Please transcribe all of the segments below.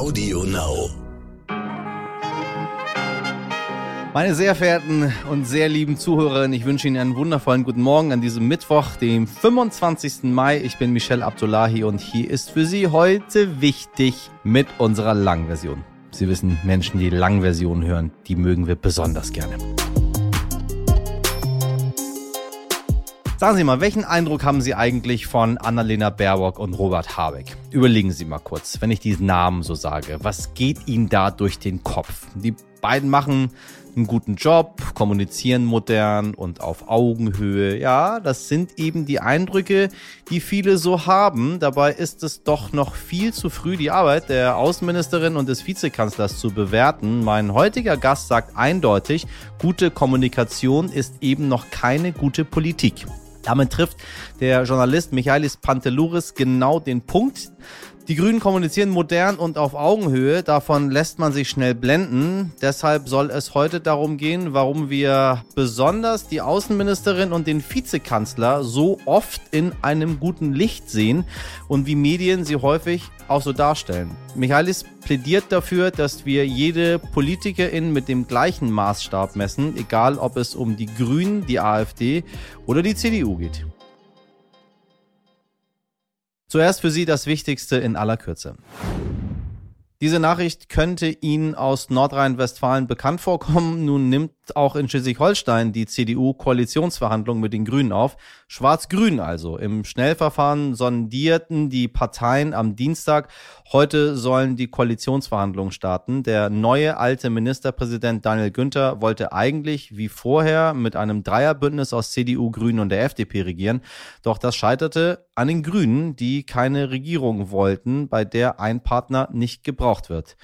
Audio Now. Meine sehr verehrten und sehr lieben Zuhörerinnen, ich wünsche Ihnen einen wundervollen guten Morgen an diesem Mittwoch, dem 25. Mai. Ich bin Michelle Abdullahi und hier ist für Sie heute wichtig mit unserer Langversion. Sie wissen, Menschen, die Langversion hören, die mögen wir besonders gerne. Sagen Sie mal, welchen Eindruck haben Sie eigentlich von Annalena Baerbock und Robert Habeck? Überlegen Sie mal kurz, wenn ich diesen Namen so sage. Was geht Ihnen da durch den Kopf? Die beiden machen einen guten Job, kommunizieren modern und auf Augenhöhe. Ja, das sind eben die Eindrücke, die viele so haben. Dabei ist es doch noch viel zu früh, die Arbeit der Außenministerin und des Vizekanzlers zu bewerten. Mein heutiger Gast sagt eindeutig, gute Kommunikation ist eben noch keine gute Politik. Damit trifft der Journalist Michaelis Pantelouris genau den Punkt. Die Grünen kommunizieren modern und auf Augenhöhe. Davon lässt man sich schnell blenden. Deshalb soll es heute darum gehen, warum wir besonders die Außenministerin und den Vizekanzler so oft in einem guten Licht sehen und wie Medien sie häufig auch so darstellen. Michaelis plädiert dafür, dass wir jede Politikerin mit dem gleichen Maßstab messen, egal ob es um die Grünen, die AfD oder die CDU geht. Zuerst für Sie das Wichtigste in aller Kürze. Diese Nachricht könnte Ihnen aus Nordrhein-Westfalen bekannt vorkommen. Nun nimmt auch in Schleswig-Holstein die CDU Koalitionsverhandlungen mit den Grünen auf. Schwarz-Grün also. Im Schnellverfahren sondierten die Parteien am Dienstag. Heute sollen die Koalitionsverhandlungen starten. Der neue alte Ministerpräsident Daniel Günther wollte eigentlich wie vorher mit einem Dreierbündnis aus CDU, Grünen und der FDP regieren. Doch das scheiterte an den Grünen, die keine Regierung wollten, bei der ein Partner nicht gebraucht wird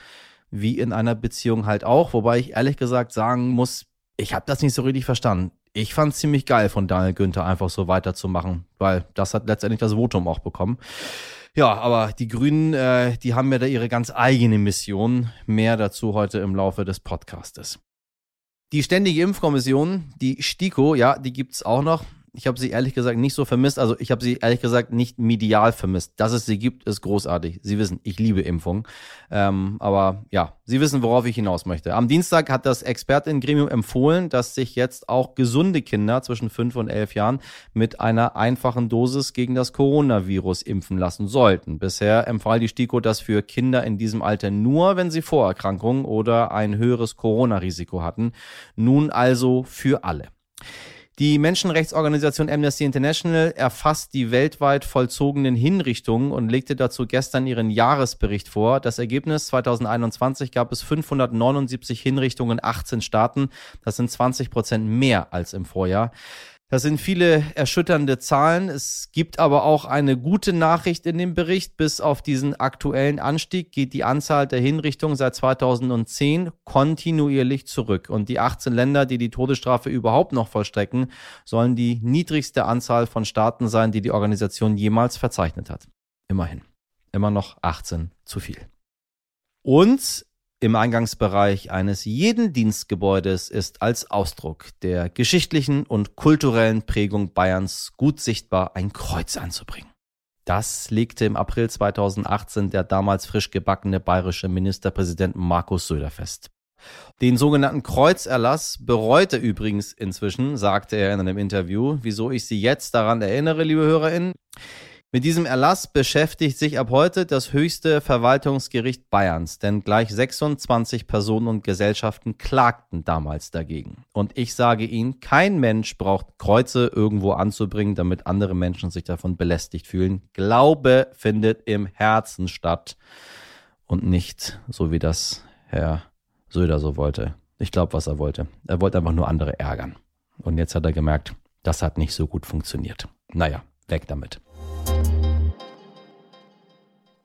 wie in einer Beziehung halt auch. Wobei ich ehrlich gesagt sagen muss, ich habe das nicht so richtig verstanden. Ich fand es ziemlich geil von Daniel Günther einfach so weiterzumachen, weil das hat letztendlich das Votum auch bekommen. Ja, aber die Grünen, äh, die haben ja da ihre ganz eigene Mission. Mehr dazu heute im Laufe des Podcastes. Die Ständige Impfkommission, die STIKO, ja, die gibt's auch noch. Ich habe sie ehrlich gesagt nicht so vermisst. Also ich habe sie ehrlich gesagt nicht medial vermisst. Dass es sie gibt, ist großartig. Sie wissen, ich liebe Impfung. Ähm, aber ja, Sie wissen, worauf ich hinaus möchte. Am Dienstag hat das Expertengremium empfohlen, dass sich jetzt auch gesunde Kinder zwischen fünf und elf Jahren mit einer einfachen Dosis gegen das Coronavirus impfen lassen sollten. Bisher empfahl die STIKO das für Kinder in diesem Alter nur, wenn sie Vorerkrankungen oder ein höheres Corona-Risiko hatten. Nun also für alle. Die Menschenrechtsorganisation Amnesty International erfasst die weltweit vollzogenen Hinrichtungen und legte dazu gestern ihren Jahresbericht vor. Das Ergebnis 2021 gab es 579 Hinrichtungen in 18 Staaten. Das sind 20 Prozent mehr als im Vorjahr. Das sind viele erschütternde Zahlen. Es gibt aber auch eine gute Nachricht in dem Bericht. Bis auf diesen aktuellen Anstieg geht die Anzahl der Hinrichtungen seit 2010 kontinuierlich zurück. Und die 18 Länder, die die Todesstrafe überhaupt noch vollstrecken, sollen die niedrigste Anzahl von Staaten sein, die die Organisation jemals verzeichnet hat. Immerhin. Immer noch 18 zu viel. Und im Eingangsbereich eines jeden Dienstgebäudes ist als Ausdruck der geschichtlichen und kulturellen Prägung Bayerns gut sichtbar ein Kreuz anzubringen. Das legte im April 2018 der damals frisch gebackene bayerische Ministerpräsident Markus Söder fest. Den sogenannten Kreuzerlass bereute übrigens inzwischen, sagte er in einem Interview. Wieso ich Sie jetzt daran erinnere, liebe HörerInnen? Mit diesem Erlass beschäftigt sich ab heute das höchste Verwaltungsgericht Bayerns, denn gleich 26 Personen und Gesellschaften klagten damals dagegen. Und ich sage Ihnen, kein Mensch braucht Kreuze irgendwo anzubringen, damit andere Menschen sich davon belästigt fühlen. Glaube findet im Herzen statt und nicht so wie das Herr Söder so wollte. Ich glaube, was er wollte. Er wollte einfach nur andere ärgern. Und jetzt hat er gemerkt, das hat nicht so gut funktioniert. Naja, weg damit.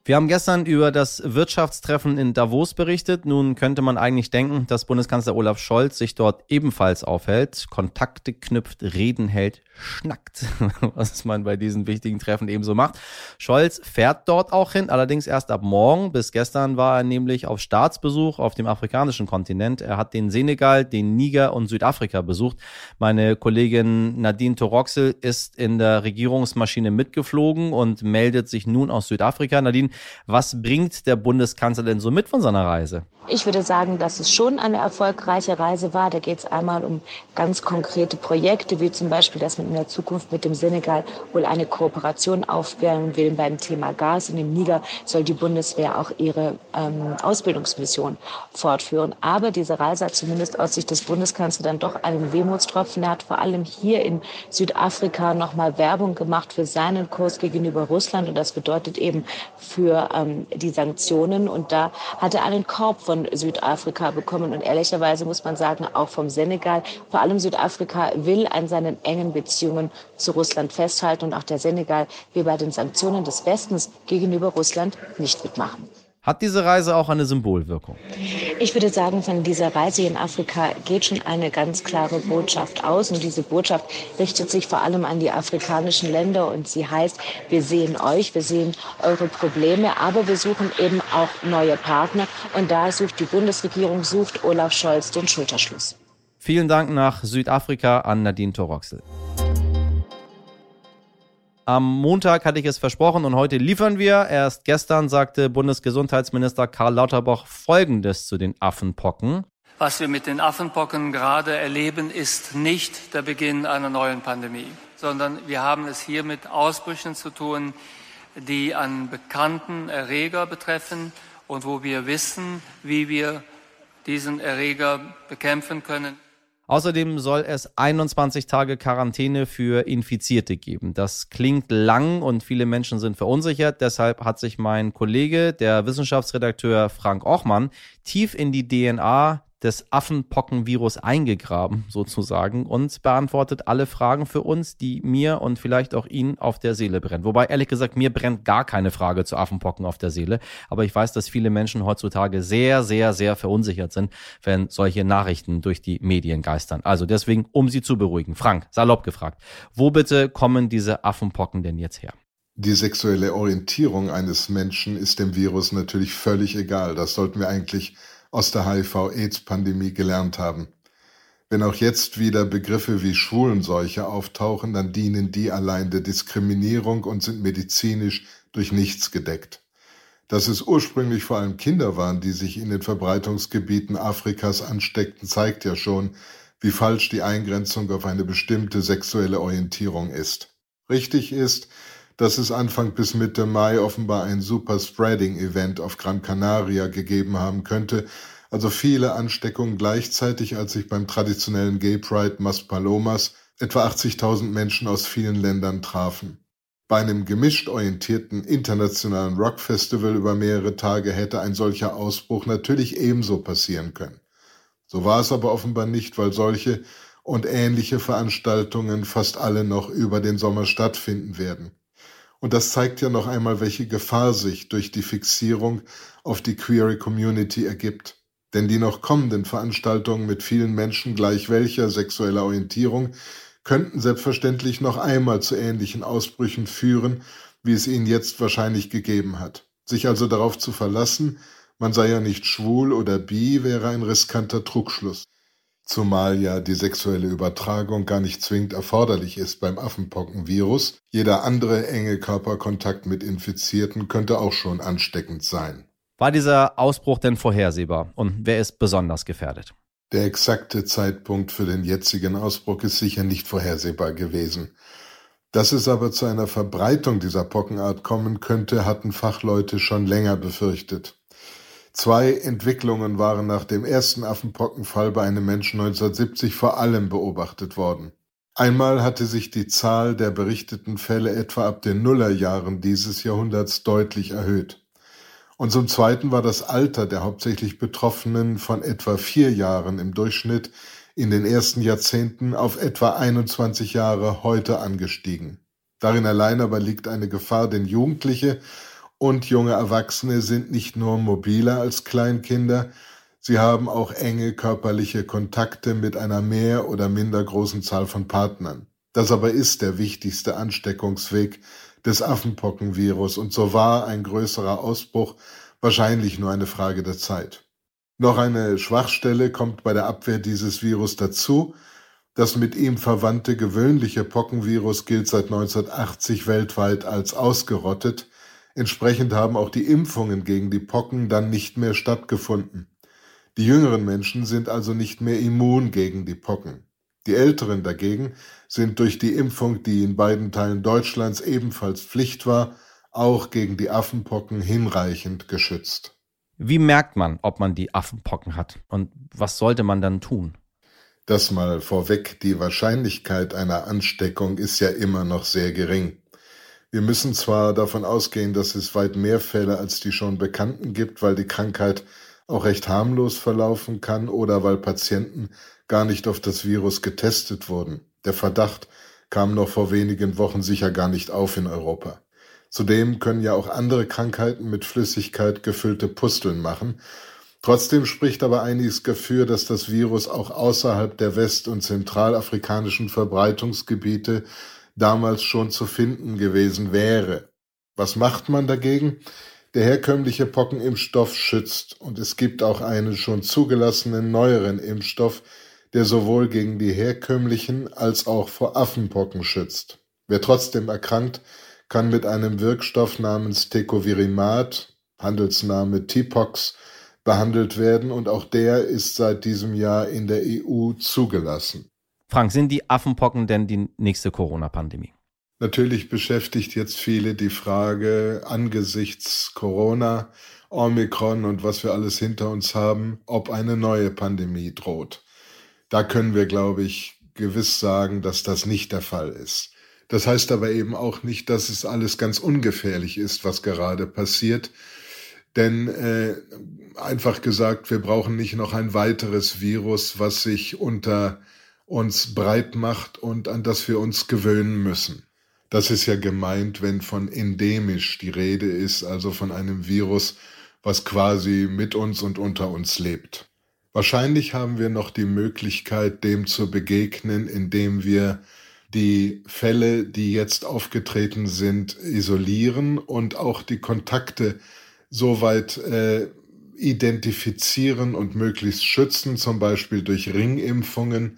Wir haben gestern über das Wirtschaftstreffen in Davos berichtet. Nun könnte man eigentlich denken, dass Bundeskanzler Olaf Scholz sich dort ebenfalls aufhält, Kontakte knüpft, Reden hält, schnackt, was man bei diesen wichtigen Treffen ebenso macht. Scholz fährt dort auch hin, allerdings erst ab morgen. Bis gestern war er nämlich auf Staatsbesuch auf dem afrikanischen Kontinent. Er hat den Senegal, den Niger und Südafrika besucht. Meine Kollegin Nadine Toroxel ist in der Regierungsmaschine mitgeflogen und meldet sich nun aus Südafrika. Nadine, Was bringt der Bundeskanzler denn so mit von seiner Reise? Ich würde sagen, dass es schon eine erfolgreiche Reise war. Da geht es einmal um ganz konkrete Projekte, wie zum Beispiel, dass man in der Zukunft mit dem Senegal wohl eine Kooperation aufbauen will beim Thema Gas. Und im Niger soll die Bundeswehr auch ihre ähm, Ausbildungsmission fortführen. Aber diese Reise hat zumindest aus Sicht des Bundeskanzlers dann doch einen Wehmutstropfen. Er hat vor allem hier in Südafrika nochmal Werbung gemacht für seinen Kurs gegenüber Russland. Und das bedeutet eben für ähm, die Sanktionen. Und da hat er einen Korb von Südafrika bekommen. Und ehrlicherweise muss man sagen, auch vom Senegal. Vor allem Südafrika will an seinen engen Beziehungen zu Russland festhalten. Und auch der Senegal will bei den Sanktionen des Westens gegenüber Russland nicht mitmachen. Hat diese Reise auch eine Symbolwirkung? Ich würde sagen, von dieser Reise in Afrika geht schon eine ganz klare Botschaft aus. Und diese Botschaft richtet sich vor allem an die afrikanischen Länder. Und sie heißt, wir sehen euch, wir sehen eure Probleme, aber wir suchen eben auch neue Partner. Und da sucht die Bundesregierung, sucht Olaf Scholz den Schulterschluss. Vielen Dank nach Südafrika an Nadine Toroxel. Am Montag hatte ich es versprochen und heute liefern wir. Erst gestern sagte Bundesgesundheitsminister Karl Lauterbach Folgendes zu den Affenpocken. Was wir mit den Affenpocken gerade erleben, ist nicht der Beginn einer neuen Pandemie, sondern wir haben es hier mit Ausbrüchen zu tun, die an bekannten Erreger betreffen und wo wir wissen, wie wir diesen Erreger bekämpfen können. Außerdem soll es 21 Tage Quarantäne für Infizierte geben. Das klingt lang und viele Menschen sind verunsichert. Deshalb hat sich mein Kollege, der Wissenschaftsredakteur Frank Ochmann, tief in die DNA des Affenpockenvirus eingegraben, sozusagen, und beantwortet alle Fragen für uns, die mir und vielleicht auch Ihnen auf der Seele brennen. Wobei, ehrlich gesagt, mir brennt gar keine Frage zu Affenpocken auf der Seele. Aber ich weiß, dass viele Menschen heutzutage sehr, sehr, sehr verunsichert sind, wenn solche Nachrichten durch die Medien geistern. Also deswegen, um Sie zu beruhigen. Frank, salopp gefragt, wo bitte kommen diese Affenpocken denn jetzt her? Die sexuelle Orientierung eines Menschen ist dem Virus natürlich völlig egal. Das sollten wir eigentlich aus der HIV-Aids-Pandemie gelernt haben. Wenn auch jetzt wieder Begriffe wie Schwulenseuche auftauchen, dann dienen die allein der Diskriminierung und sind medizinisch durch nichts gedeckt. Dass es ursprünglich vor allem Kinder waren, die sich in den Verbreitungsgebieten Afrikas ansteckten, zeigt ja schon, wie falsch die Eingrenzung auf eine bestimmte sexuelle Orientierung ist. Richtig ist, dass es Anfang bis Mitte Mai offenbar ein Super-Spreading-Event auf Gran Canaria gegeben haben könnte, also viele Ansteckungen gleichzeitig, als sich beim traditionellen Gay Pride Mas Palomas etwa 80.000 Menschen aus vielen Ländern trafen. Bei einem gemischt orientierten internationalen Rockfestival über mehrere Tage hätte ein solcher Ausbruch natürlich ebenso passieren können. So war es aber offenbar nicht, weil solche und ähnliche Veranstaltungen fast alle noch über den Sommer stattfinden werden. Und das zeigt ja noch einmal, welche Gefahr sich durch die Fixierung auf die Queer Community ergibt. Denn die noch kommenden Veranstaltungen mit vielen Menschen gleich welcher sexueller Orientierung könnten selbstverständlich noch einmal zu ähnlichen Ausbrüchen führen, wie es ihnen jetzt wahrscheinlich gegeben hat. Sich also darauf zu verlassen, man sei ja nicht schwul oder bi, wäre ein riskanter Trugschluss zumal ja die sexuelle Übertragung gar nicht zwingend erforderlich ist beim Affenpockenvirus. Jeder andere enge Körperkontakt mit Infizierten könnte auch schon ansteckend sein. War dieser Ausbruch denn vorhersehbar und wer ist besonders gefährdet? Der exakte Zeitpunkt für den jetzigen Ausbruch ist sicher nicht vorhersehbar gewesen. Dass es aber zu einer Verbreitung dieser Pockenart kommen könnte, hatten Fachleute schon länger befürchtet. Zwei Entwicklungen waren nach dem ersten Affenpockenfall bei einem Menschen 1970 vor allem beobachtet worden. Einmal hatte sich die Zahl der berichteten Fälle etwa ab den Nullerjahren dieses Jahrhunderts deutlich erhöht. Und zum Zweiten war das Alter der hauptsächlich Betroffenen von etwa vier Jahren im Durchschnitt in den ersten Jahrzehnten auf etwa 21 Jahre heute angestiegen. Darin allein aber liegt eine Gefahr, denn Jugendliche und junge Erwachsene sind nicht nur mobiler als Kleinkinder, sie haben auch enge körperliche Kontakte mit einer mehr oder minder großen Zahl von Partnern. Das aber ist der wichtigste Ansteckungsweg des Affenpockenvirus und so war ein größerer Ausbruch wahrscheinlich nur eine Frage der Zeit. Noch eine Schwachstelle kommt bei der Abwehr dieses Virus dazu. Das mit ihm verwandte gewöhnliche Pockenvirus gilt seit 1980 weltweit als ausgerottet, Entsprechend haben auch die Impfungen gegen die Pocken dann nicht mehr stattgefunden. Die jüngeren Menschen sind also nicht mehr immun gegen die Pocken. Die Älteren dagegen sind durch die Impfung, die in beiden Teilen Deutschlands ebenfalls Pflicht war, auch gegen die Affenpocken hinreichend geschützt. Wie merkt man, ob man die Affenpocken hat und was sollte man dann tun? Das mal vorweg, die Wahrscheinlichkeit einer Ansteckung ist ja immer noch sehr gering. Wir müssen zwar davon ausgehen, dass es weit mehr Fälle als die schon bekannten gibt, weil die Krankheit auch recht harmlos verlaufen kann oder weil Patienten gar nicht auf das Virus getestet wurden. Der Verdacht kam noch vor wenigen Wochen sicher gar nicht auf in Europa. Zudem können ja auch andere Krankheiten mit Flüssigkeit gefüllte Pusteln machen. Trotzdem spricht aber einiges dafür, dass das Virus auch außerhalb der west- und zentralafrikanischen Verbreitungsgebiete damals schon zu finden gewesen wäre. Was macht man dagegen? Der herkömmliche Pockenimpfstoff schützt und es gibt auch einen schon zugelassenen neueren Impfstoff, der sowohl gegen die herkömmlichen als auch vor Affenpocken schützt. Wer trotzdem erkrankt, kann mit einem Wirkstoff namens Tecovirimat, Handelsname Tipox, behandelt werden und auch der ist seit diesem Jahr in der EU zugelassen. Frank, sind die Affenpocken denn die nächste Corona-Pandemie? Natürlich beschäftigt jetzt viele die Frage angesichts Corona, Omikron und was wir alles hinter uns haben, ob eine neue Pandemie droht. Da können wir, glaube ich, gewiss sagen, dass das nicht der Fall ist. Das heißt aber eben auch nicht, dass es alles ganz ungefährlich ist, was gerade passiert. Denn äh, einfach gesagt, wir brauchen nicht noch ein weiteres Virus, was sich unter uns breit macht und an das wir uns gewöhnen müssen. Das ist ja gemeint, wenn von endemisch die Rede ist, also von einem Virus, was quasi mit uns und unter uns lebt. Wahrscheinlich haben wir noch die Möglichkeit, dem zu begegnen, indem wir die Fälle, die jetzt aufgetreten sind, isolieren und auch die Kontakte soweit äh, identifizieren und möglichst schützen, zum Beispiel durch Ringimpfungen,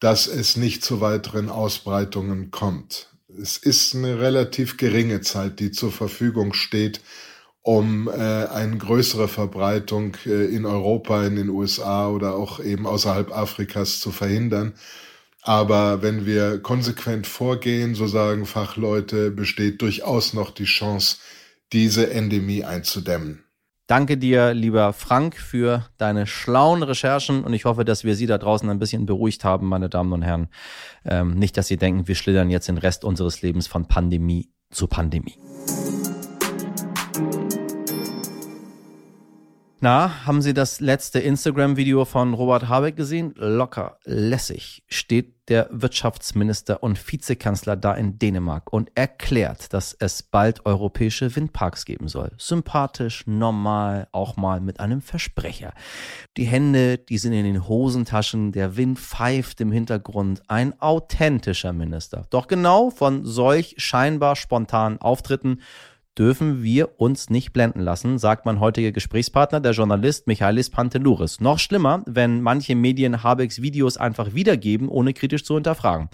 dass es nicht zu weiteren Ausbreitungen kommt. Es ist eine relativ geringe Zeit, die zur Verfügung steht, um äh, eine größere Verbreitung äh, in Europa, in den USA oder auch eben außerhalb Afrikas zu verhindern. Aber wenn wir konsequent vorgehen, so sagen Fachleute, besteht durchaus noch die Chance, diese Endemie einzudämmen. Danke dir, lieber Frank, für deine schlauen Recherchen und ich hoffe, dass wir Sie da draußen ein bisschen beruhigt haben, meine Damen und Herren. Ähm, nicht, dass Sie denken, wir schlittern jetzt den Rest unseres Lebens von Pandemie zu Pandemie. Na, haben Sie das letzte Instagram-Video von Robert Habeck gesehen? Locker, lässig steht der Wirtschaftsminister und Vizekanzler da in Dänemark und erklärt, dass es bald europäische Windparks geben soll. Sympathisch, normal, auch mal mit einem Versprecher. Die Hände, die sind in den Hosentaschen, der Wind pfeift im Hintergrund. Ein authentischer Minister. Doch genau von solch scheinbar spontanen Auftritten dürfen wir uns nicht blenden lassen, sagt mein heutiger Gesprächspartner, der Journalist Michaelis Pantelouris. Noch schlimmer, wenn manche Medien Habecks Videos einfach wiedergeben, ohne kritisch zu hinterfragen.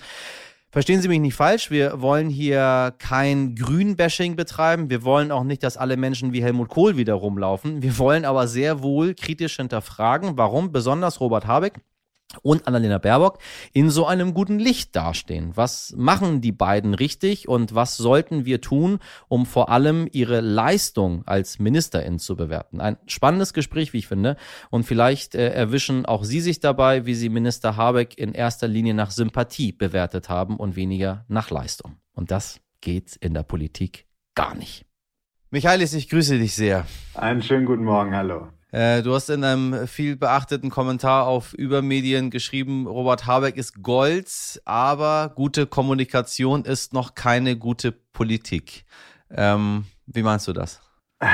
Verstehen Sie mich nicht falsch, wir wollen hier kein Grünbashing betreiben. Wir wollen auch nicht, dass alle Menschen wie Helmut Kohl wieder rumlaufen. Wir wollen aber sehr wohl kritisch hinterfragen, warum besonders Robert Habeck und Annalena Baerbock in so einem guten Licht dastehen. Was machen die beiden richtig und was sollten wir tun, um vor allem ihre Leistung als Ministerin zu bewerten? Ein spannendes Gespräch, wie ich finde. Und vielleicht äh, erwischen auch Sie sich dabei, wie Sie Minister Habeck in erster Linie nach Sympathie bewertet haben und weniger nach Leistung. Und das geht in der Politik gar nicht. Michaelis, ich grüße dich sehr. Einen schönen guten Morgen, hallo. Äh, du hast in einem viel beachteten Kommentar auf Übermedien geschrieben, Robert Habeck ist Gold, aber gute Kommunikation ist noch keine gute Politik. Ähm, wie meinst du das?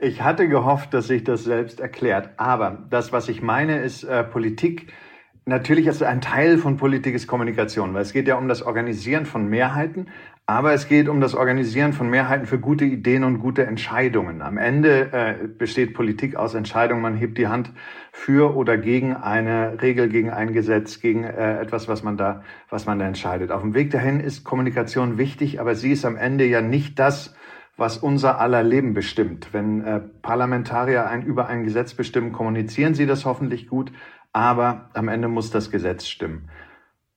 Ich hatte gehofft, dass sich das selbst erklärt. Aber das, was ich meine, ist äh, Politik. Natürlich ist ein Teil von Politik ist Kommunikation, weil es geht ja um das Organisieren von Mehrheiten, aber es geht um das Organisieren von Mehrheiten für gute Ideen und gute Entscheidungen. Am Ende äh, besteht Politik aus Entscheidungen. Man hebt die Hand für oder gegen eine Regel, gegen ein Gesetz, gegen äh, etwas, was man da, was man da entscheidet. Auf dem Weg dahin ist Kommunikation wichtig, aber sie ist am Ende ja nicht das, was unser aller Leben bestimmt. Wenn äh, Parlamentarier ein, über ein Gesetz bestimmen, kommunizieren sie das hoffentlich gut, aber am Ende muss das Gesetz stimmen.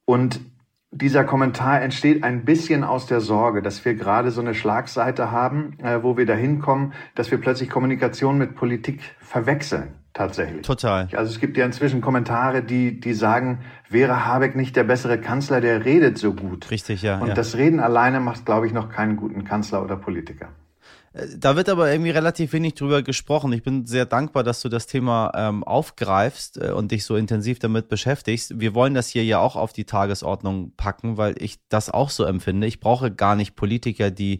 Und dieser Kommentar entsteht ein bisschen aus der Sorge, dass wir gerade so eine Schlagseite haben, äh, wo wir dahin kommen, dass wir plötzlich Kommunikation mit Politik verwechseln. Tatsächlich. Total. Also es gibt ja inzwischen Kommentare, die, die sagen, wäre Habeck nicht der bessere Kanzler, der redet so gut. Richtig, ja. Und ja. das Reden alleine macht, glaube ich, noch keinen guten Kanzler oder Politiker. Da wird aber irgendwie relativ wenig drüber gesprochen. Ich bin sehr dankbar, dass du das Thema ähm, aufgreifst äh, und dich so intensiv damit beschäftigst. Wir wollen das hier ja auch auf die Tagesordnung packen, weil ich das auch so empfinde. Ich brauche gar nicht Politiker, die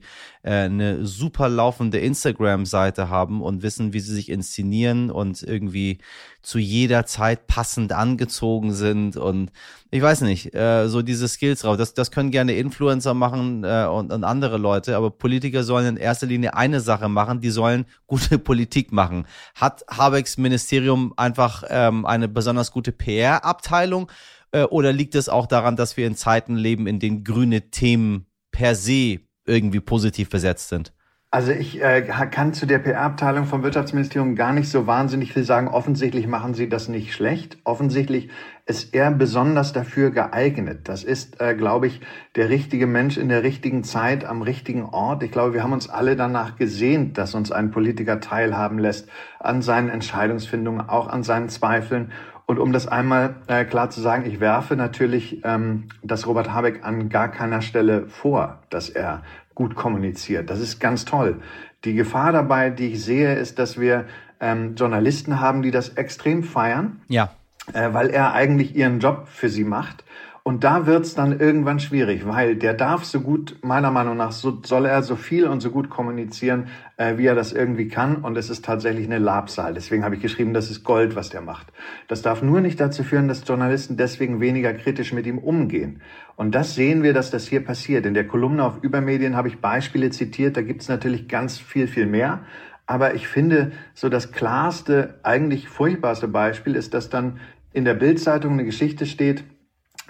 eine super laufende Instagram-Seite haben und wissen, wie sie sich inszenieren und irgendwie zu jeder Zeit passend angezogen sind und ich weiß nicht, äh, so diese Skills drauf. Das, das können gerne Influencer machen äh, und, und andere Leute, aber Politiker sollen in erster Linie eine Sache machen, die sollen gute Politik machen. Hat Habecks Ministerium einfach ähm, eine besonders gute PR-Abteilung äh, oder liegt es auch daran, dass wir in Zeiten leben, in denen grüne Themen per se irgendwie positiv besetzt sind? Also ich äh, kann zu der PR-Abteilung vom Wirtschaftsministerium gar nicht so wahnsinnig viel sagen. Offensichtlich machen sie das nicht schlecht. Offensichtlich ist er besonders dafür geeignet. Das ist, äh, glaube ich, der richtige Mensch in der richtigen Zeit am richtigen Ort. Ich glaube, wir haben uns alle danach gesehnt, dass uns ein Politiker teilhaben lässt an seinen Entscheidungsfindungen, auch an seinen Zweifeln. Und um das einmal äh, klar zu sagen, ich werfe natürlich ähm, das Robert Habeck an gar keiner Stelle vor, dass er gut kommuniziert. Das ist ganz toll. Die Gefahr dabei, die ich sehe, ist, dass wir ähm, Journalisten haben, die das extrem feiern. Ja. Äh, weil er eigentlich ihren Job für sie macht und da wird's dann irgendwann schwierig, weil der darf so gut, meiner Meinung nach, so, soll er so viel und so gut kommunizieren, äh, wie er das irgendwie kann. Und es ist tatsächlich eine Labsal. Deswegen habe ich geschrieben, das ist Gold, was der macht. Das darf nur nicht dazu führen, dass Journalisten deswegen weniger kritisch mit ihm umgehen. Und das sehen wir, dass das hier passiert. In der Kolumne auf Übermedien habe ich Beispiele zitiert. Da gibt's natürlich ganz viel, viel mehr. Aber ich finde, so das klarste, eigentlich furchtbarste Beispiel ist, dass dann in der Bildzeitung eine Geschichte steht,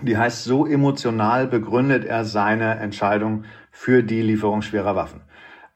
die heißt, so emotional begründet er seine Entscheidung für die Lieferung schwerer Waffen.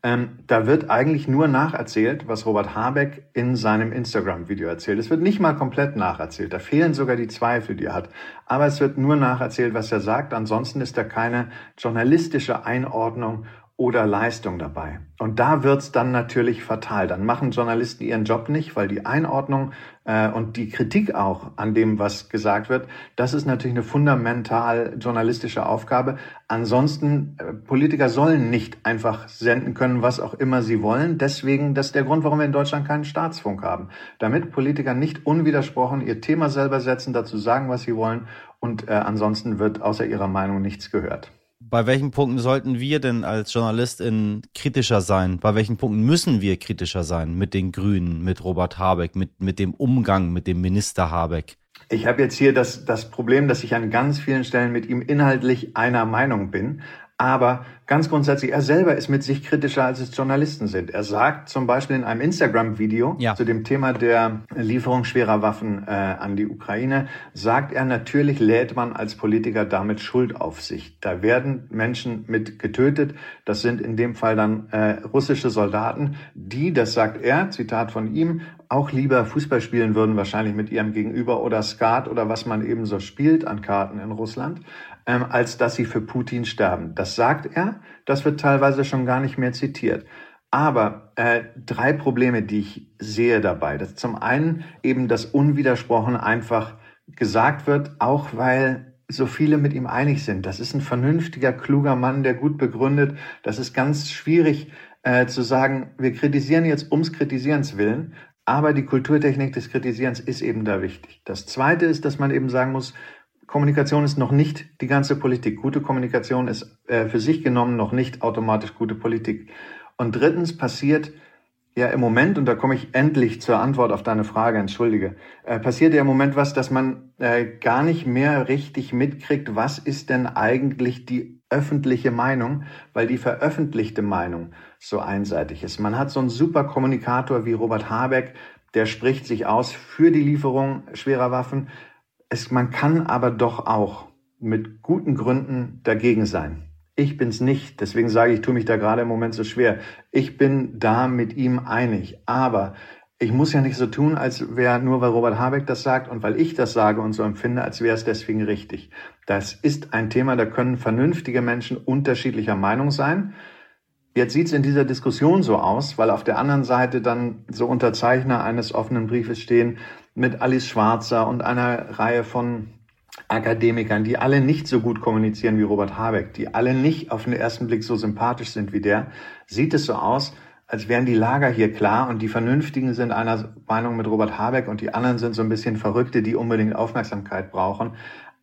Ähm, da wird eigentlich nur nacherzählt, was Robert Habeck in seinem Instagram-Video erzählt. Es wird nicht mal komplett nacherzählt. Da fehlen sogar die Zweifel, die er hat. Aber es wird nur nacherzählt, was er sagt. Ansonsten ist da keine journalistische Einordnung oder Leistung dabei. Und da wird's dann natürlich fatal. Dann machen Journalisten ihren Job nicht, weil die Einordnung äh, und die Kritik auch an dem, was gesagt wird, das ist natürlich eine fundamental journalistische Aufgabe. Ansonsten, äh, Politiker sollen nicht einfach senden können, was auch immer sie wollen. Deswegen, das ist der Grund, warum wir in Deutschland keinen Staatsfunk haben. Damit Politiker nicht unwidersprochen ihr Thema selber setzen, dazu sagen, was sie wollen und äh, ansonsten wird außer ihrer Meinung nichts gehört. Bei welchen Punkten sollten wir denn als JournalistInnen kritischer sein? Bei welchen Punkten müssen wir kritischer sein mit den Grünen, mit Robert Habeck, mit, mit dem Umgang mit dem Minister Habeck? Ich habe jetzt hier das, das Problem, dass ich an ganz vielen Stellen mit ihm inhaltlich einer Meinung bin. Aber ganz grundsätzlich, er selber ist mit sich kritischer, als es Journalisten sind. Er sagt zum Beispiel in einem Instagram-Video ja. zu dem Thema der Lieferung schwerer Waffen äh, an die Ukraine, sagt er, natürlich lädt man als Politiker damit Schuld auf sich. Da werden Menschen mit getötet. Das sind in dem Fall dann äh, russische Soldaten, die, das sagt er, Zitat von ihm, auch lieber Fußball spielen würden, wahrscheinlich mit ihrem Gegenüber oder Skat oder was man eben so spielt an Karten in Russland ähm, als dass sie für Putin sterben. Das sagt er, das wird teilweise schon gar nicht mehr zitiert. Aber äh, drei Probleme, die ich sehe dabei. Das zum einen eben das unwidersprochen einfach gesagt wird, auch weil so viele mit ihm einig sind. Das ist ein vernünftiger, kluger Mann, der gut begründet. Das ist ganz schwierig äh, zu sagen, wir kritisieren jetzt ums Kritisierens willen, aber die Kulturtechnik des Kritisierens ist eben da wichtig. Das Zweite ist, dass man eben sagen muss, Kommunikation ist noch nicht die ganze Politik. Gute Kommunikation ist äh, für sich genommen noch nicht automatisch gute Politik. Und drittens passiert ja im Moment, und da komme ich endlich zur Antwort auf deine Frage, entschuldige, äh, passiert ja im Moment was, dass man äh, gar nicht mehr richtig mitkriegt, was ist denn eigentlich die öffentliche Meinung, weil die veröffentlichte Meinung so einseitig ist. Man hat so einen super Kommunikator wie Robert Habeck, der spricht sich aus für die Lieferung schwerer Waffen, es, man kann aber doch auch mit guten Gründen dagegen sein. Ich bin's nicht. Deswegen sage ich, tue mich da gerade im Moment so schwer. Ich bin da mit ihm einig. Aber ich muss ja nicht so tun, als wäre nur weil Robert Habeck das sagt und weil ich das sage und so empfinde, als wäre es deswegen richtig. Das ist ein Thema, da können vernünftige Menschen unterschiedlicher Meinung sein. Jetzt sieht es in dieser Diskussion so aus, weil auf der anderen Seite dann so Unterzeichner eines offenen Briefes stehen mit Alice Schwarzer und einer Reihe von Akademikern, die alle nicht so gut kommunizieren wie Robert Habeck, die alle nicht auf den ersten Blick so sympathisch sind wie der, sieht es so aus, als wären die Lager hier klar und die Vernünftigen sind einer Meinung mit Robert Habeck und die anderen sind so ein bisschen Verrückte, die unbedingt Aufmerksamkeit brauchen.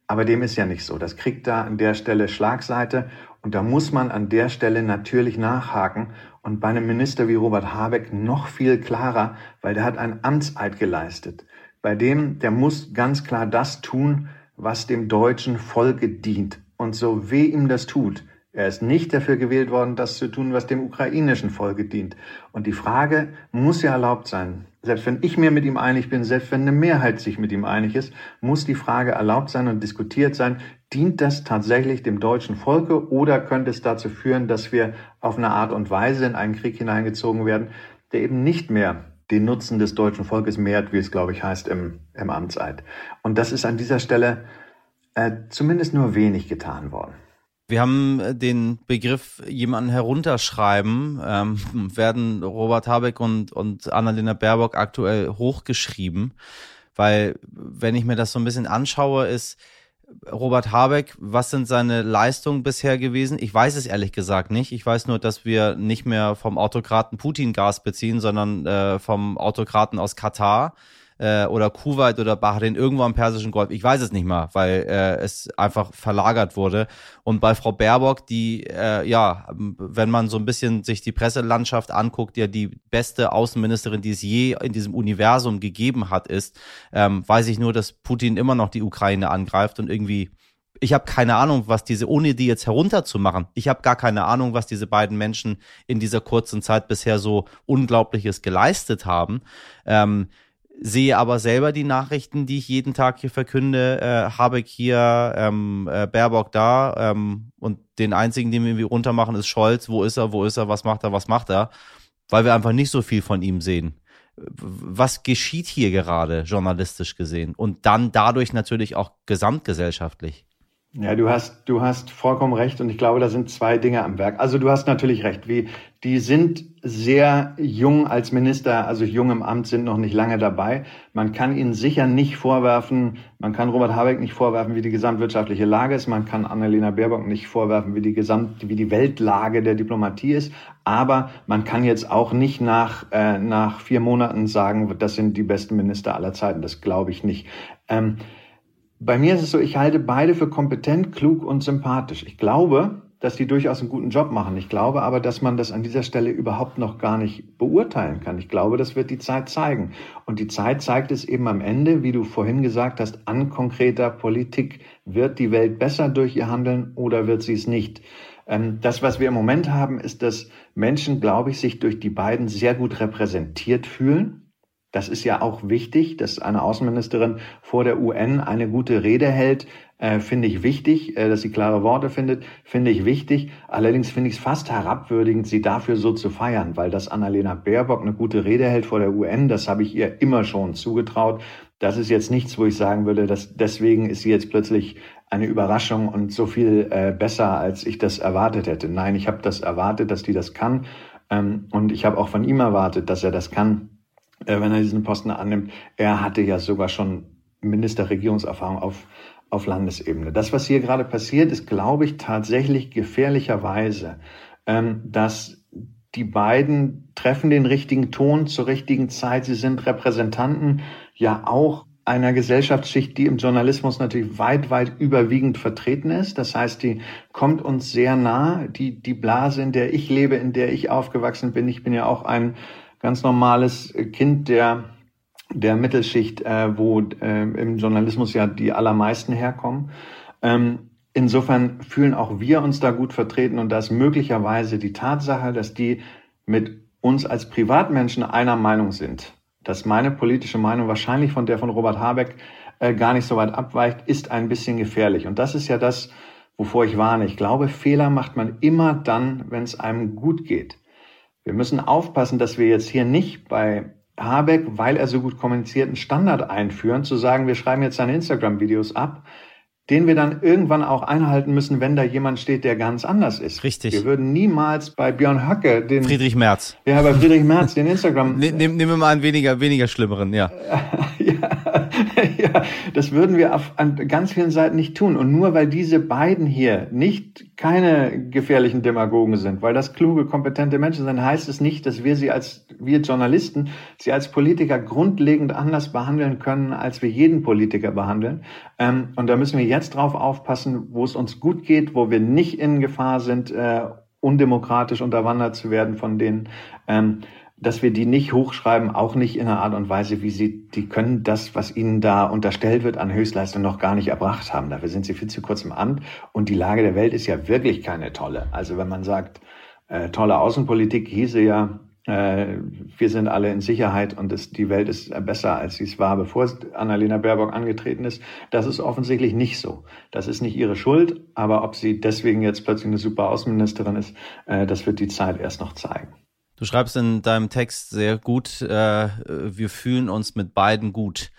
Aber dem ist ja nicht so. Das kriegt da an der Stelle Schlagseite und da muss man an der Stelle natürlich nachhaken und bei einem Minister wie Robert Habeck noch viel klarer, weil der hat einen Amtseid geleistet. Bei dem, der muss ganz klar das tun, was dem deutschen Volke dient. Und so weh ihm das tut, er ist nicht dafür gewählt worden, das zu tun, was dem ukrainischen Volke dient. Und die Frage muss ja erlaubt sein. Selbst wenn ich mir mit ihm einig bin, selbst wenn eine Mehrheit sich mit ihm einig ist, muss die Frage erlaubt sein und diskutiert sein, dient das tatsächlich dem deutschen Volke oder könnte es dazu führen, dass wir auf eine Art und Weise in einen Krieg hineingezogen werden, der eben nicht mehr den Nutzen des deutschen Volkes mehrt, wie es, glaube ich, heißt im, im Amtseid. Und das ist an dieser Stelle äh, zumindest nur wenig getan worden. Wir haben äh, den Begriff jemanden herunterschreiben, ähm, werden Robert Habeck und, und Annalena Baerbock aktuell hochgeschrieben, weil wenn ich mir das so ein bisschen anschaue, ist Robert Habeck, was sind seine Leistungen bisher gewesen? Ich weiß es ehrlich gesagt nicht. Ich weiß nur, dass wir nicht mehr vom Autokraten Putin Gas beziehen, sondern äh, vom Autokraten aus Katar äh, oder Kuwait oder Bahrain irgendwo am Persischen Golf. Ich weiß es nicht mal, weil äh, es einfach verlagert wurde. Und bei Frau Baerbock, die äh, ja, wenn man so ein bisschen sich die Presselandschaft anguckt, ja die beste Außenministerin, die es je in diesem Universum gegeben hat, ist, ähm, weiß ich nur, dass Putin immer noch die Ukraine angreift und irgendwie ich habe keine Ahnung, was diese, ohne die jetzt herunterzumachen, ich habe gar keine Ahnung, was diese beiden Menschen in dieser kurzen Zeit bisher so Unglaubliches geleistet haben. Ähm, sehe aber selber die Nachrichten, die ich jeden Tag hier verkünde, äh, Habeck hier, ähm, äh, Baerbock da ähm, und den einzigen, den wir irgendwie runtermachen, ist Scholz. Wo ist er, wo ist er, was macht er, was macht er? Weil wir einfach nicht so viel von ihm sehen. Was geschieht hier gerade journalistisch gesehen und dann dadurch natürlich auch gesamtgesellschaftlich? Ja, du hast, du hast vollkommen recht und ich glaube, da sind zwei Dinge am Werk. Also du hast natürlich recht, wie, die sind sehr jung als Minister, also jung im Amt, sind noch nicht lange dabei. Man kann ihnen sicher nicht vorwerfen, man kann Robert Habeck nicht vorwerfen, wie die gesamtwirtschaftliche Lage ist, man kann Annalena Baerbock nicht vorwerfen, wie die Gesamt, wie die Weltlage der Diplomatie ist, aber man kann jetzt auch nicht nach, äh, nach vier Monaten sagen, das sind die besten Minister aller Zeiten. Das glaube ich nicht. Ähm, bei mir ist es so, ich halte beide für kompetent, klug und sympathisch. Ich glaube, dass die durchaus einen guten Job machen. Ich glaube aber, dass man das an dieser Stelle überhaupt noch gar nicht beurteilen kann. Ich glaube, das wird die Zeit zeigen. Und die Zeit zeigt es eben am Ende, wie du vorhin gesagt hast, an konkreter Politik. Wird die Welt besser durch ihr Handeln oder wird sie es nicht? Ähm, das, was wir im Moment haben, ist, dass Menschen, glaube ich, sich durch die beiden sehr gut repräsentiert fühlen. Das ist ja auch wichtig, dass eine Außenministerin vor der UN eine gute Rede hält, äh, finde ich wichtig, äh, dass sie klare Worte findet, finde ich wichtig. Allerdings finde ich es fast herabwürdigend, sie dafür so zu feiern, weil dass Annalena Baerbock eine gute Rede hält vor der UN, das habe ich ihr immer schon zugetraut. Das ist jetzt nichts, wo ich sagen würde, dass deswegen ist sie jetzt plötzlich eine Überraschung und so viel äh, besser, als ich das erwartet hätte. Nein, ich habe das erwartet, dass die das kann. Ähm, und ich habe auch von ihm erwartet, dass er das kann wenn er diesen Posten annimmt. Er hatte ja sogar schon Ministerregierungserfahrung auf, auf Landesebene. Das, was hier gerade passiert, ist, glaube ich, tatsächlich gefährlicherweise, ähm, dass die beiden treffen den richtigen Ton zur richtigen Zeit. Sie sind Repräsentanten ja auch einer Gesellschaftsschicht, die im Journalismus natürlich weit, weit überwiegend vertreten ist. Das heißt, die kommt uns sehr nah. Die, die Blase, in der ich lebe, in der ich aufgewachsen bin. Ich bin ja auch ein ganz normales Kind der, der Mittelschicht, äh, wo äh, im Journalismus ja die allermeisten herkommen. Ähm, insofern fühlen auch wir uns da gut vertreten und da möglicherweise die Tatsache, dass die mit uns als Privatmenschen einer Meinung sind, dass meine politische Meinung wahrscheinlich von der von Robert Habeck äh, gar nicht so weit abweicht, ist ein bisschen gefährlich. Und das ist ja das, wovor ich warne. Ich glaube, Fehler macht man immer dann, wenn es einem gut geht. Wir müssen aufpassen, dass wir jetzt hier nicht bei Habeck, weil er so gut kommuniziert, einen Standard einführen, zu sagen, wir schreiben jetzt seine Instagram-Videos ab, den wir dann irgendwann auch einhalten müssen, wenn da jemand steht, der ganz anders ist. Richtig. Wir würden niemals bei Björn Höcke den Friedrich Merz. Ja, bei Friedrich Merz den Instagram. Ne, nehmen wir mal einen weniger weniger schlimmeren, ja. ja, ja, das würden wir auf, an ganz vielen Seiten nicht tun. Und nur weil diese beiden hier nicht keine gefährlichen Demagogen sind, weil das kluge, kompetente Menschen sind, heißt es nicht, dass wir sie als wir Journalisten sie als Politiker grundlegend anders behandeln können, als wir jeden Politiker behandeln. Ähm, und da müssen wir jetzt drauf aufpassen, wo es uns gut geht, wo wir nicht in Gefahr sind, äh, undemokratisch unterwandert zu werden von denen, ähm, dass wir die nicht hochschreiben, auch nicht in einer Art und Weise, wie sie, die können das, was ihnen da unterstellt wird, an Höchstleistung noch gar nicht erbracht haben. Dafür sind sie viel zu kurz im Amt. Und die Lage der Welt ist ja wirklich keine tolle. Also wenn man sagt, äh, tolle Außenpolitik hieße ja, äh, wir sind alle in Sicherheit und es, die Welt ist besser, als sie es war, bevor Annalena Baerbock angetreten ist. Das ist offensichtlich nicht so. Das ist nicht ihre Schuld, aber ob sie deswegen jetzt plötzlich eine super Außenministerin ist, äh, das wird die Zeit erst noch zeigen. Du schreibst in deinem Text sehr gut, äh, wir fühlen uns mit beiden gut.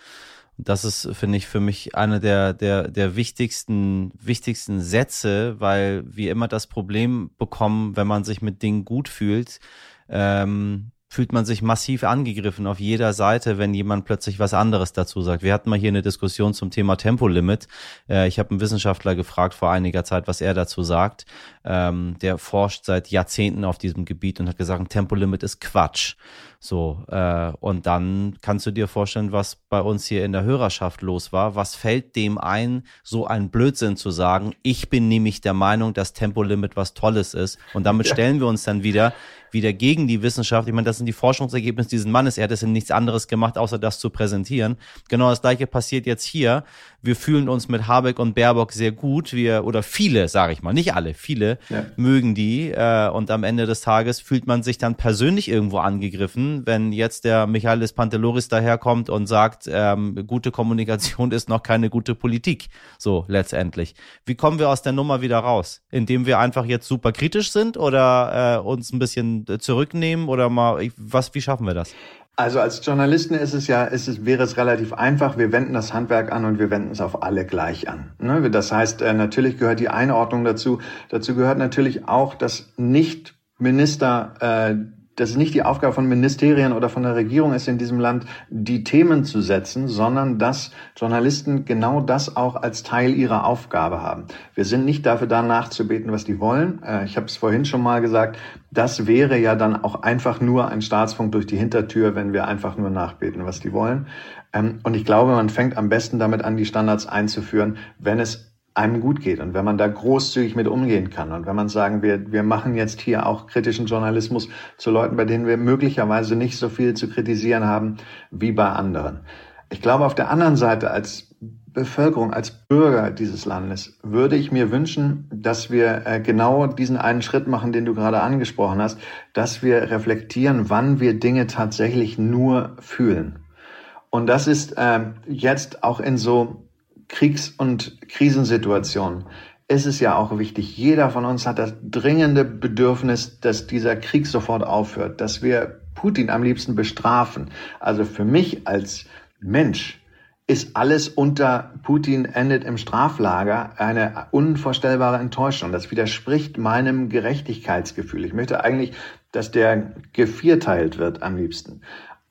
Das ist, finde ich, für mich einer der, der, der wichtigsten, wichtigsten Sätze, weil wir immer das Problem bekommen, wenn man sich mit Dingen gut fühlt, ähm, fühlt man sich massiv angegriffen auf jeder Seite, wenn jemand plötzlich was anderes dazu sagt. Wir hatten mal hier eine Diskussion zum Thema Tempolimit. Äh, ich habe einen Wissenschaftler gefragt vor einiger Zeit, was er dazu sagt. Ähm, der forscht seit Jahrzehnten auf diesem Gebiet und hat gesagt, ein Tempolimit ist Quatsch. So, äh, und dann kannst du dir vorstellen, was bei uns hier in der Hörerschaft los war. Was fällt dem ein, so ein Blödsinn zu sagen? Ich bin nämlich der Meinung, dass Tempolimit was Tolles ist. Und damit ja. stellen wir uns dann wieder wieder gegen die Wissenschaft. Ich meine, das sind die Forschungsergebnisse dieses Mannes. Er hat es in nichts anderes gemacht, außer das zu präsentieren. Genau das gleiche passiert jetzt hier. Wir fühlen uns mit Habeck und Baerbock sehr gut. Wir, oder viele, sage ich mal, nicht alle, viele ja. mögen die. Äh, und am Ende des Tages fühlt man sich dann persönlich irgendwo angegriffen wenn jetzt der Michaelis Panteloris daherkommt und sagt, ähm, gute Kommunikation ist noch keine gute Politik. So letztendlich. Wie kommen wir aus der Nummer wieder raus? Indem wir einfach jetzt super kritisch sind oder äh, uns ein bisschen zurücknehmen oder mal, was, wie schaffen wir das? Also als Journalisten ist es ja, ist es, wäre es relativ einfach. Wir wenden das Handwerk an und wir wenden es auf alle gleich an. Ne? Das heißt, äh, natürlich gehört die Einordnung dazu. Dazu gehört natürlich auch, dass nicht Minister äh, dass es nicht die Aufgabe von Ministerien oder von der Regierung ist in diesem Land, die Themen zu setzen, sondern dass Journalisten genau das auch als Teil ihrer Aufgabe haben. Wir sind nicht dafür da nachzubeten, was die wollen. Äh, ich habe es vorhin schon mal gesagt, das wäre ja dann auch einfach nur ein Staatsfunk durch die Hintertür, wenn wir einfach nur nachbeten, was die wollen. Ähm, und ich glaube, man fängt am besten damit an, die Standards einzuführen, wenn es einem gut geht und wenn man da großzügig mit umgehen kann und wenn man sagen, wir, wir machen jetzt hier auch kritischen Journalismus zu Leuten, bei denen wir möglicherweise nicht so viel zu kritisieren haben wie bei anderen. Ich glaube, auf der anderen Seite als Bevölkerung, als Bürger dieses Landes würde ich mir wünschen, dass wir äh, genau diesen einen Schritt machen, den du gerade angesprochen hast, dass wir reflektieren, wann wir Dinge tatsächlich nur fühlen. Und das ist äh, jetzt auch in so Kriegs- und Krisensituationen ist es ja auch wichtig. Jeder von uns hat das dringende Bedürfnis, dass dieser Krieg sofort aufhört, dass wir Putin am liebsten bestrafen. Also für mich als Mensch ist alles unter Putin endet im Straflager eine unvorstellbare Enttäuschung. Das widerspricht meinem Gerechtigkeitsgefühl. Ich möchte eigentlich, dass der gevierteilt wird am liebsten.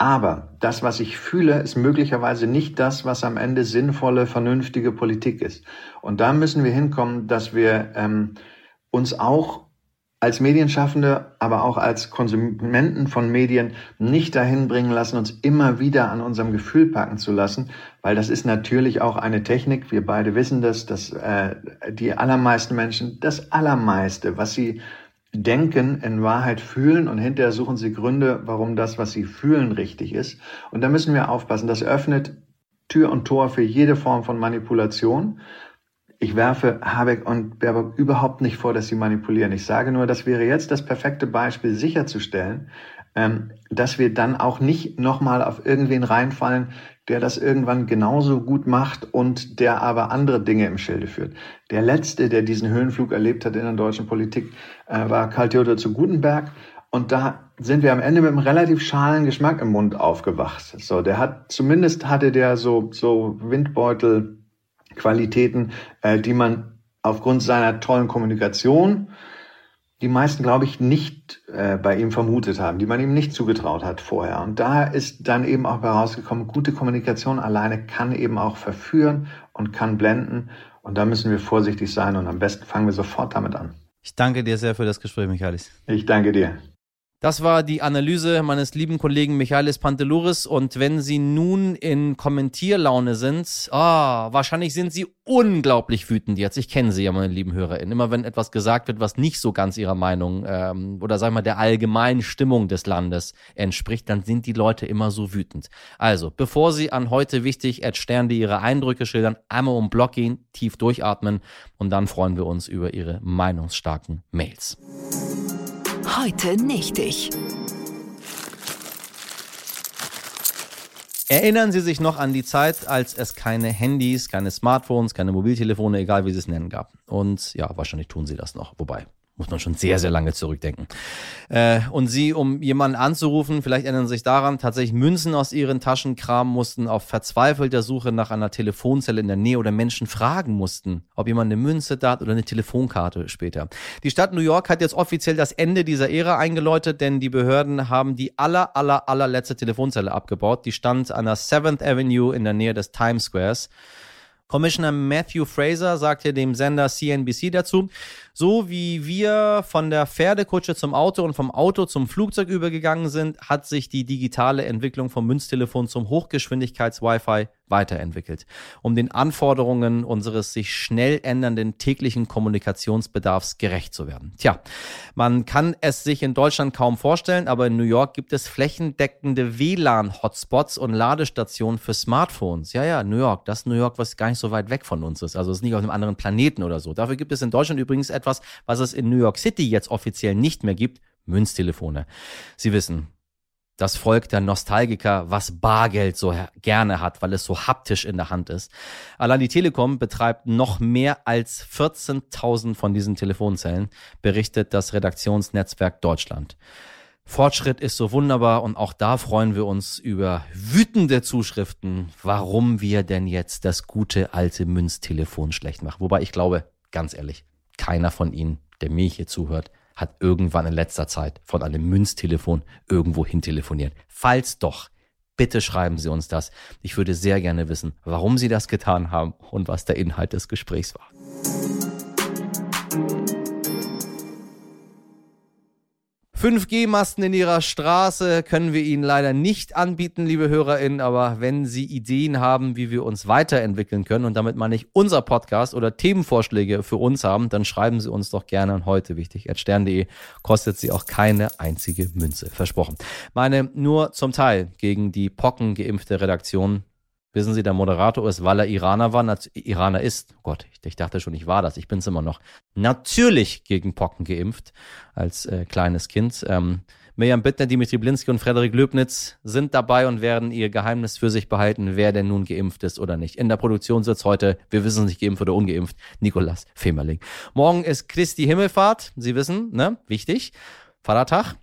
Aber das, was ich fühle, ist möglicherweise nicht das, was am Ende sinnvolle, vernünftige Politik ist. Und da müssen wir hinkommen, dass wir ähm, uns auch als Medienschaffende, aber auch als Konsumenten von Medien nicht dahin bringen lassen, uns immer wieder an unserem Gefühl packen zu lassen, weil das ist natürlich auch eine Technik. Wir beide wissen das, dass äh, die allermeisten Menschen das allermeiste, was sie denken, in Wahrheit fühlen und hinterher suchen sie Gründe, warum das, was sie fühlen, richtig ist. Und da müssen wir aufpassen. Das öffnet Tür und Tor für jede Form von Manipulation. Ich werfe Habeck und Baerbock überhaupt nicht vor, dass sie manipulieren. Ich sage nur, das wäre jetzt das perfekte Beispiel sicherzustellen, ähm, dass wir dann auch nicht nochmal auf irgendwen reinfallen, der das irgendwann genauso gut macht und der aber andere Dinge im Schilde führt. Der letzte, der diesen Höhenflug erlebt hat in der deutschen Politik, äh, war Karl Theodor zu Gutenberg. Und da sind wir am Ende mit einem relativ schalen Geschmack im Mund aufgewacht. So, der hat, zumindest hatte der so, so Windbeutel-Qualitäten, äh, die man aufgrund seiner tollen Kommunikation die meisten, glaube ich, nicht äh, bei ihm vermutet haben, die man ihm nicht zugetraut hat vorher. Und da ist dann eben auch herausgekommen, gute Kommunikation alleine kann eben auch verführen und kann blenden. Und da müssen wir vorsichtig sein und am besten fangen wir sofort damit an. Ich danke dir sehr für das Gespräch, Michaelis. Ich danke dir. Das war die Analyse meines lieben Kollegen Michaelis Pantelouris. Und wenn Sie nun in Kommentierlaune sind, ah, wahrscheinlich sind Sie unglaublich wütend jetzt. Ich kenne Sie ja, meine lieben HörerInnen. Immer wenn etwas gesagt wird, was nicht so ganz Ihrer Meinung ähm, oder sagen wir der allgemeinen Stimmung des Landes entspricht, dann sind die Leute immer so wütend. Also, bevor Sie an heute wichtig at Stern, Ihre Eindrücke schildern, einmal um Block gehen, tief durchatmen und dann freuen wir uns über Ihre meinungsstarken Mails. Heute nicht ich. Erinnern Sie sich noch an die Zeit, als es keine Handys, keine Smartphones, keine Mobiltelefone, egal wie Sie es nennen, gab? Und ja, wahrscheinlich tun Sie das noch. Wobei, muss man schon sehr, sehr lange zurückdenken. Äh, und sie, um jemanden anzurufen, vielleicht erinnern sich daran, tatsächlich Münzen aus ihren Taschen kramen mussten, auf verzweifelter Suche nach einer Telefonzelle in der Nähe oder Menschen fragen mussten, ob jemand eine Münze da hat oder eine Telefonkarte später. Die Stadt New York hat jetzt offiziell das Ende dieser Ära eingeläutet, denn die Behörden haben die aller, aller, allerletzte Telefonzelle abgebaut. Die stand an der 7th Avenue in der Nähe des Times Squares. Commissioner Matthew Fraser sagte dem Sender CNBC dazu, so wie wir von der Pferdekutsche zum Auto und vom Auto zum Flugzeug übergegangen sind, hat sich die digitale Entwicklung vom Münztelefon zum Hochgeschwindigkeits-Wi-Fi weiterentwickelt, um den Anforderungen unseres sich schnell ändernden täglichen Kommunikationsbedarfs gerecht zu werden. Tja, man kann es sich in Deutschland kaum vorstellen, aber in New York gibt es flächendeckende WLAN-Hotspots und Ladestationen für Smartphones. Ja, ja, New York, das New York, was gar nicht so weit weg von uns ist. Also es ist nicht auf einem anderen Planeten oder so. Dafür gibt es in Deutschland übrigens etwas, was es in New York City jetzt offiziell nicht mehr gibt, Münztelefone. Sie wissen, das Volk der Nostalgiker, was Bargeld so gerne hat, weil es so haptisch in der Hand ist. Allein die Telekom betreibt noch mehr als 14.000 von diesen Telefonzellen, berichtet das Redaktionsnetzwerk Deutschland. Fortschritt ist so wunderbar und auch da freuen wir uns über wütende Zuschriften, warum wir denn jetzt das gute alte Münztelefon schlecht machen. Wobei ich glaube, ganz ehrlich, keiner von Ihnen, der mir hier zuhört, hat irgendwann in letzter Zeit von einem Münztelefon irgendwo hin telefoniert. Falls doch, bitte schreiben Sie uns das. Ich würde sehr gerne wissen, warum Sie das getan haben und was der Inhalt des Gesprächs war. 5G-Masten in Ihrer Straße können wir Ihnen leider nicht anbieten, liebe HörerInnen, aber wenn Sie Ideen haben, wie wir uns weiterentwickeln können, und damit meine ich unser Podcast oder Themenvorschläge für uns haben, dann schreiben Sie uns doch gerne an heute wichtig stern.de. Kostet Sie auch keine einzige Münze. Versprochen. Meine nur zum Teil gegen die Pocken geimpfte Redaktion Wissen Sie, der Moderator ist, weil er Iraner war, Iraner ist, oh Gott, ich, ich, dachte schon, ich war das, ich bin es immer noch, natürlich gegen Pocken geimpft als äh, kleines Kind. Ähm, Mirjam Bittner, Dimitri Blinski und Frederik Löbnitz sind dabei und werden ihr Geheimnis für sich behalten, wer denn nun geimpft ist oder nicht. In der Produktion sitzt heute, wir wissen nicht, geimpft oder ungeimpft, Nikolas Femerling. Morgen ist Christi Himmelfahrt, Sie wissen, ne, wichtig, Vatertag,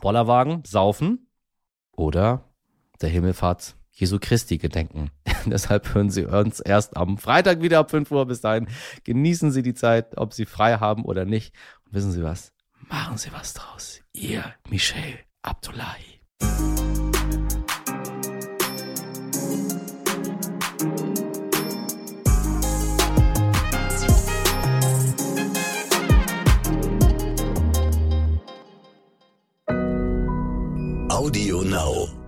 Bollerwagen, Saufen oder der Himmelfahrt Jesu Christi gedenken. Deshalb hören Sie uns erst am Freitag wieder ab 5 Uhr. Bis dahin genießen Sie die Zeit, ob Sie frei haben oder nicht. Und wissen Sie was? Machen Sie was draus. Ihr Michel Abdullahi. Audio Now.